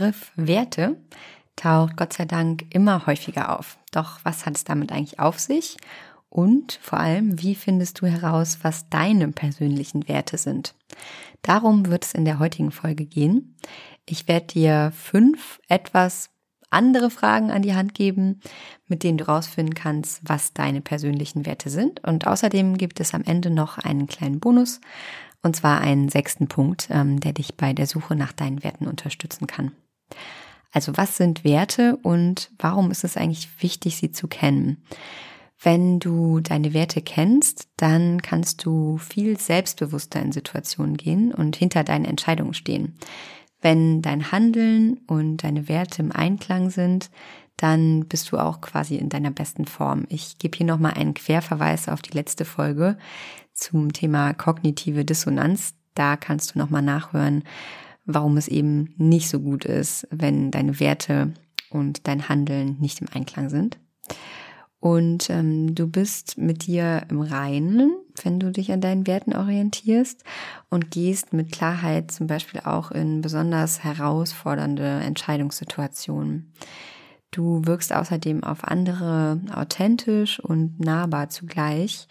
Begriff Werte taucht Gott sei Dank immer häufiger auf. Doch was hat es damit eigentlich auf sich? Und vor allem, wie findest du heraus, was deine persönlichen Werte sind? Darum wird es in der heutigen Folge gehen. Ich werde dir fünf etwas andere Fragen an die Hand geben, mit denen du rausfinden kannst, was deine persönlichen Werte sind. Und außerdem gibt es am Ende noch einen kleinen Bonus, und zwar einen sechsten Punkt, ähm, der dich bei der Suche nach deinen Werten unterstützen kann. Also was sind Werte und warum ist es eigentlich wichtig, sie zu kennen? Wenn du deine Werte kennst, dann kannst du viel selbstbewusster in Situationen gehen und hinter deinen Entscheidungen stehen. Wenn dein Handeln und deine Werte im Einklang sind, dann bist du auch quasi in deiner besten Form. Ich gebe hier nochmal einen Querverweis auf die letzte Folge zum Thema kognitive Dissonanz. Da kannst du nochmal nachhören, warum es eben nicht so gut ist, wenn deine Werte und dein Handeln nicht im Einklang sind. Und ähm, du bist mit dir im Reinen, wenn du dich an deinen Werten orientierst und gehst mit Klarheit zum Beispiel auch in besonders herausfordernde Entscheidungssituationen. Du wirkst außerdem auf andere authentisch und nahbar zugleich.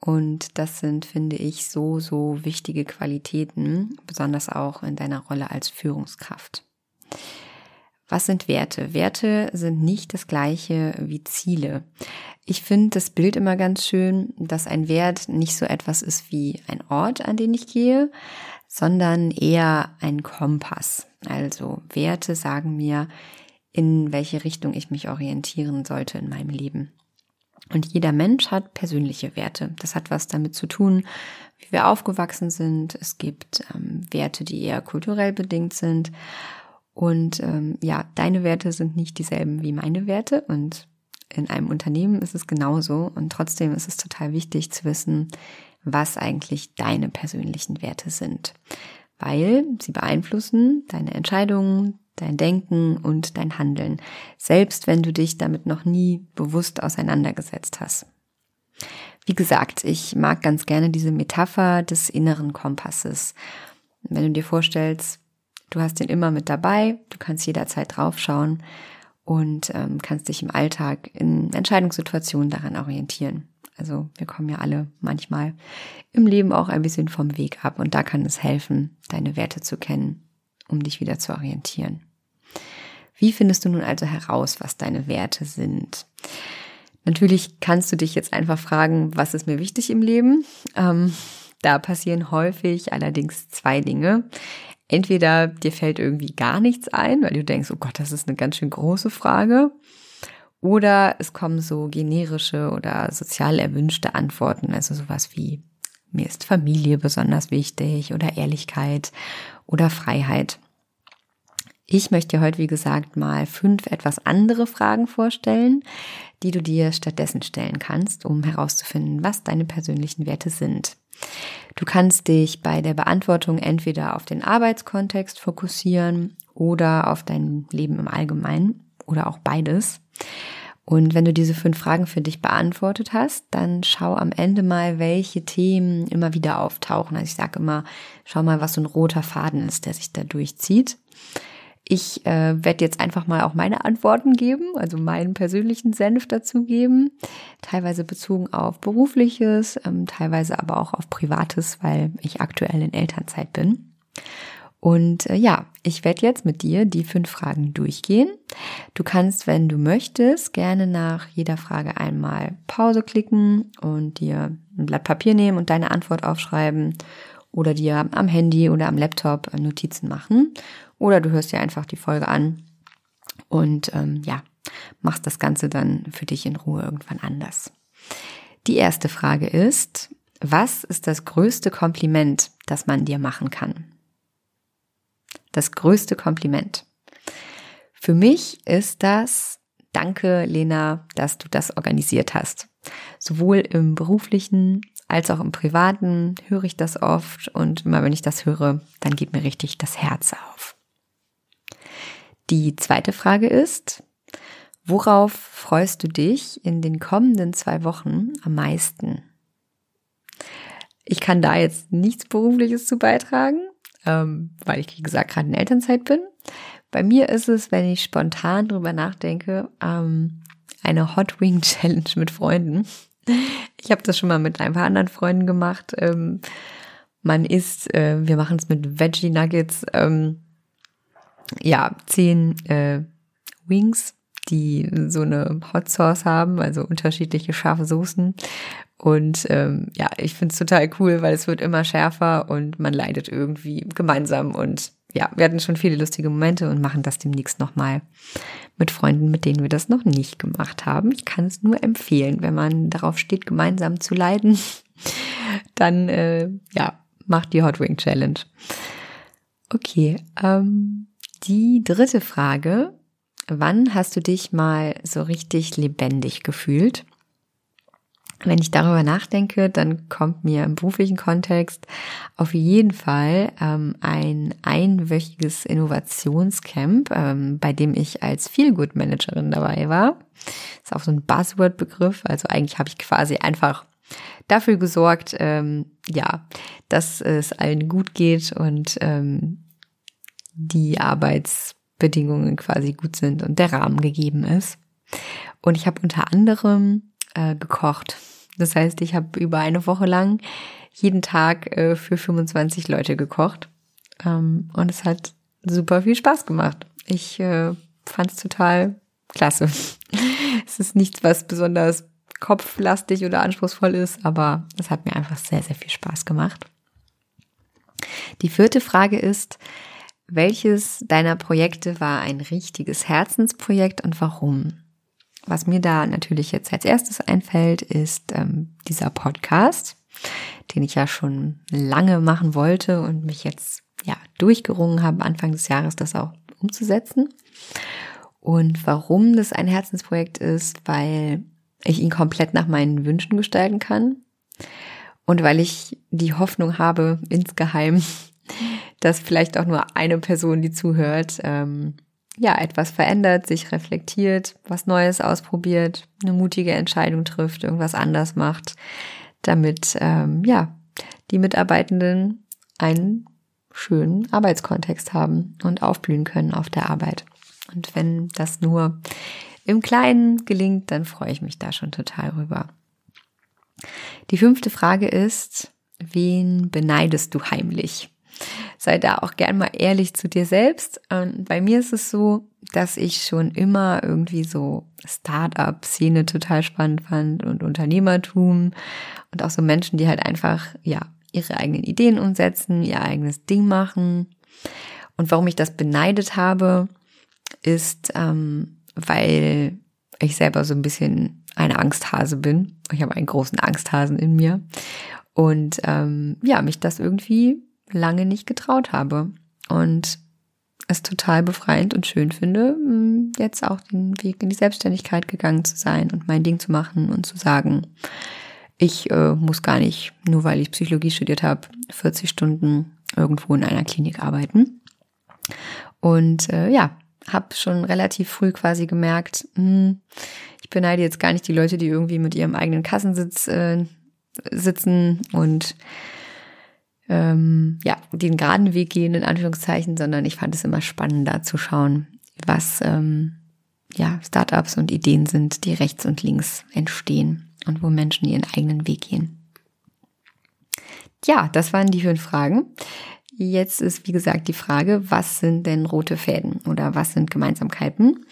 Und das sind, finde ich, so, so wichtige Qualitäten, besonders auch in deiner Rolle als Führungskraft. Was sind Werte? Werte sind nicht das gleiche wie Ziele. Ich finde das Bild immer ganz schön, dass ein Wert nicht so etwas ist wie ein Ort, an den ich gehe, sondern eher ein Kompass. Also Werte sagen mir, in welche Richtung ich mich orientieren sollte in meinem Leben. Und jeder Mensch hat persönliche Werte. Das hat was damit zu tun, wie wir aufgewachsen sind. Es gibt ähm, Werte, die eher kulturell bedingt sind. Und ähm, ja, deine Werte sind nicht dieselben wie meine Werte und in einem Unternehmen ist es genauso und trotzdem ist es total wichtig zu wissen, was eigentlich deine persönlichen Werte sind, weil sie beeinflussen deine Entscheidungen, dein Denken und dein Handeln, selbst wenn du dich damit noch nie bewusst auseinandergesetzt hast. Wie gesagt, ich mag ganz gerne diese Metapher des inneren Kompasses. Wenn du dir vorstellst, Du hast den immer mit dabei, du kannst jederzeit draufschauen und ähm, kannst dich im Alltag in Entscheidungssituationen daran orientieren. Also wir kommen ja alle manchmal im Leben auch ein bisschen vom Weg ab und da kann es helfen, deine Werte zu kennen, um dich wieder zu orientieren. Wie findest du nun also heraus, was deine Werte sind? Natürlich kannst du dich jetzt einfach fragen, was ist mir wichtig im Leben? Ähm, da passieren häufig allerdings zwei Dinge entweder dir fällt irgendwie gar nichts ein, weil du denkst, oh Gott, das ist eine ganz schön große Frage. Oder es kommen so generische oder sozial erwünschte Antworten, also sowas wie, mir ist Familie besonders wichtig oder Ehrlichkeit oder Freiheit. Ich möchte dir heute, wie gesagt, mal fünf etwas andere Fragen vorstellen, die du dir stattdessen stellen kannst, um herauszufinden, was deine persönlichen Werte sind. Du kannst dich bei der Beantwortung entweder auf den Arbeitskontext fokussieren oder auf dein Leben im Allgemeinen oder auch beides. Und wenn du diese fünf Fragen für dich beantwortet hast, dann schau am Ende mal, welche Themen immer wieder auftauchen. Also ich sage immer, schau mal, was so ein roter Faden ist, der sich da durchzieht. Ich äh, werde jetzt einfach mal auch meine Antworten geben, also meinen persönlichen Senf dazu geben, teilweise bezogen auf berufliches, ähm, teilweise aber auch auf privates, weil ich aktuell in Elternzeit bin. Und äh, ja, ich werde jetzt mit dir die fünf Fragen durchgehen. Du kannst, wenn du möchtest, gerne nach jeder Frage einmal Pause klicken und dir ein Blatt Papier nehmen und deine Antwort aufschreiben oder dir am Handy oder am Laptop Notizen machen oder du hörst dir einfach die Folge an und ähm, ja, machst das Ganze dann für dich in Ruhe irgendwann anders. Die erste Frage ist, was ist das größte Kompliment, das man dir machen kann? Das größte Kompliment. Für mich ist das, danke Lena, dass du das organisiert hast. Sowohl im beruflichen als auch im privaten höre ich das oft und immer wenn ich das höre, dann geht mir richtig das Herz auf. Die zweite Frage ist, worauf freust du dich in den kommenden zwei Wochen am meisten? Ich kann da jetzt nichts Berufliches zu beitragen, ähm, weil ich, wie gesagt, gerade in Elternzeit bin. Bei mir ist es, wenn ich spontan drüber nachdenke, ähm, eine Hot Wing Challenge mit Freunden. Ich habe das schon mal mit ein paar anderen Freunden gemacht. Ähm, man isst, äh, wir machen es mit Veggie Nuggets. Ja, zehn äh, Wings, die so eine Hot Sauce haben, also unterschiedliche scharfe Soßen. Und ähm, ja, ich finde es total cool, weil es wird immer schärfer und man leidet irgendwie gemeinsam. Und ja, wir hatten schon viele lustige Momente und machen das demnächst nochmal mit Freunden, mit denen wir das noch nicht gemacht haben. Ich kann es nur empfehlen, wenn man darauf steht, gemeinsam zu leiden, dann äh, ja, macht die Hot Wing Challenge. Okay, ähm, die dritte Frage. Wann hast du dich mal so richtig lebendig gefühlt? Wenn ich darüber nachdenke, dann kommt mir im beruflichen Kontext auf jeden Fall ähm, ein einwöchiges Innovationscamp, ähm, bei dem ich als Feelgood Managerin dabei war. ist auch so ein Buzzword-Begriff. Also eigentlich habe ich quasi einfach dafür gesorgt, ähm, ja, dass es allen gut geht und ähm, die Arbeitsbedingungen quasi gut sind und der Rahmen gegeben ist. Und ich habe unter anderem äh, gekocht. Das heißt, ich habe über eine Woche lang jeden Tag äh, für 25 Leute gekocht. Ähm, und es hat super viel Spaß gemacht. Ich äh, fand es total klasse. es ist nichts, was besonders kopflastig oder anspruchsvoll ist, aber es hat mir einfach sehr, sehr viel Spaß gemacht. Die vierte Frage ist, welches deiner Projekte war ein richtiges Herzensprojekt und warum? Was mir da natürlich jetzt als erstes einfällt, ist ähm, dieser Podcast, den ich ja schon lange machen wollte und mich jetzt ja durchgerungen habe, Anfang des Jahres das auch umzusetzen. Und warum das ein Herzensprojekt ist, weil ich ihn komplett nach meinen Wünschen gestalten kann und weil ich die Hoffnung habe, insgeheim dass vielleicht auch nur eine Person, die zuhört, ähm, ja, etwas verändert, sich reflektiert, was Neues ausprobiert, eine mutige Entscheidung trifft, irgendwas anders macht, damit, ähm, ja, die Mitarbeitenden einen schönen Arbeitskontext haben und aufblühen können auf der Arbeit. Und wenn das nur im Kleinen gelingt, dann freue ich mich da schon total rüber. Die fünfte Frage ist, wen beneidest du heimlich? Sei da auch gern mal ehrlich zu dir selbst. Und bei mir ist es so, dass ich schon immer irgendwie so Start-up-Szene total spannend fand und Unternehmertum und auch so Menschen, die halt einfach, ja, ihre eigenen Ideen umsetzen, ihr eigenes Ding machen. Und warum ich das beneidet habe, ist, ähm, weil ich selber so ein bisschen eine Angsthase bin. Ich habe einen großen Angsthasen in mir. Und ähm, ja, mich das irgendwie lange nicht getraut habe. Und es total befreiend und schön finde, mm, jetzt auch den Weg in die Selbstständigkeit gegangen zu sein und mein Ding zu machen und zu sagen, ich äh, muss gar nicht, nur weil ich Psychologie studiert habe, 40 Stunden irgendwo in einer Klinik arbeiten. Und äh, ja, habe schon relativ früh quasi gemerkt, mh, hm, ich beneide jetzt gar nicht die Leute, die irgendwie mit ihrem eigenen Kassensitz äh, sitzen und ähm, ja, den geraden Weg gehen, in Anführungszeichen, sondern ich fand es immer spannender zu schauen, was ähm, ja, Startups und Ideen sind, die rechts und links entstehen und wo Menschen ihren eigenen Weg gehen. Ja, das waren die fünf Fragen. Jetzt ist, wie gesagt, die Frage, was sind denn rote Fäden oder was sind Gemeinsamkeiten?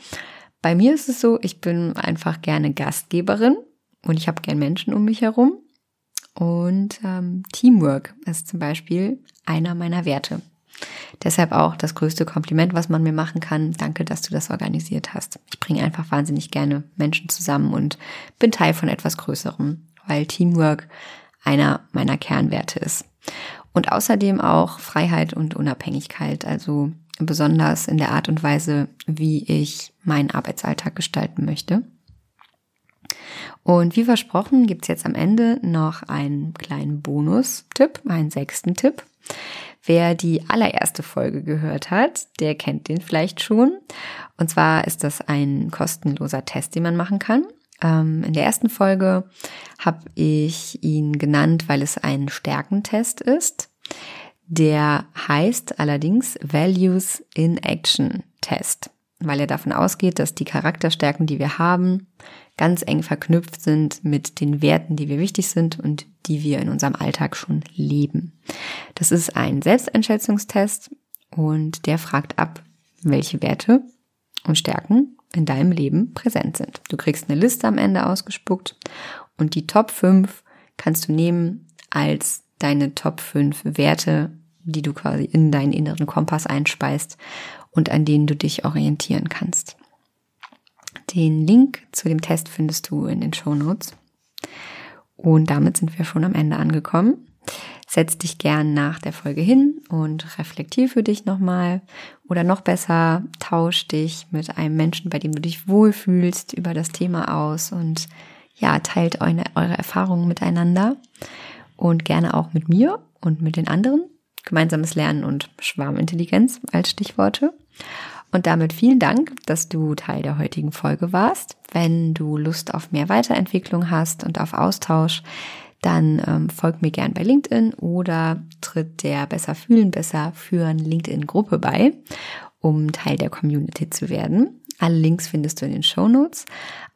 Bei mir ist es so, ich bin einfach gerne Gastgeberin und ich habe gern Menschen um mich herum. Und ähm, Teamwork ist zum Beispiel einer meiner Werte. Deshalb auch das größte Kompliment, was man mir machen kann. Danke, dass du das organisiert hast. Ich bringe einfach wahnsinnig gerne Menschen zusammen und bin Teil von etwas Größerem, weil Teamwork einer meiner Kernwerte ist. Und außerdem auch Freiheit und Unabhängigkeit, also besonders in der Art und Weise, wie ich meinen Arbeitsalltag gestalten möchte. Und wie versprochen gibt's jetzt am Ende noch einen kleinen Bonus-Tipp, einen sechsten Tipp. Wer die allererste Folge gehört hat, der kennt den vielleicht schon. Und zwar ist das ein kostenloser Test, den man machen kann. Ähm, in der ersten Folge habe ich ihn genannt, weil es ein Stärkentest ist. Der heißt allerdings Values in Action Test, weil er davon ausgeht, dass die Charakterstärken, die wir haben, ganz eng verknüpft sind mit den Werten, die wir wichtig sind und die wir in unserem Alltag schon leben. Das ist ein Selbsteinschätzungstest und der fragt ab, welche Werte und Stärken in deinem Leben präsent sind. Du kriegst eine Liste am Ende ausgespuckt und die Top 5 kannst du nehmen als deine Top 5 Werte, die du quasi in deinen inneren Kompass einspeist und an denen du dich orientieren kannst. Den Link zu dem Test findest du in den Show Notes. Und damit sind wir schon am Ende angekommen. Setz dich gern nach der Folge hin und reflektier für dich nochmal. Oder noch besser, tausch dich mit einem Menschen, bei dem du dich wohlfühlst, über das Thema aus und ja, teilt eure, eure Erfahrungen miteinander und gerne auch mit mir und mit den anderen. Gemeinsames Lernen und Schwarmintelligenz als Stichworte. Und damit vielen Dank, dass du Teil der heutigen Folge warst. Wenn du Lust auf mehr Weiterentwicklung hast und auf Austausch, dann ähm, folg mir gern bei LinkedIn oder tritt der Besser fühlen, besser führen LinkedIn Gruppe bei, um Teil der Community zu werden. Alle Links findest du in den Show Notes.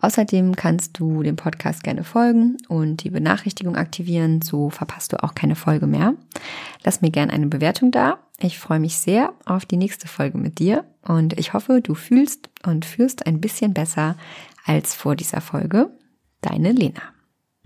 Außerdem kannst du dem Podcast gerne folgen und die Benachrichtigung aktivieren, so verpasst du auch keine Folge mehr. Lass mir gerne eine Bewertung da. Ich freue mich sehr auf die nächste Folge mit dir und ich hoffe, du fühlst und führst ein bisschen besser als vor dieser Folge. Deine Lena.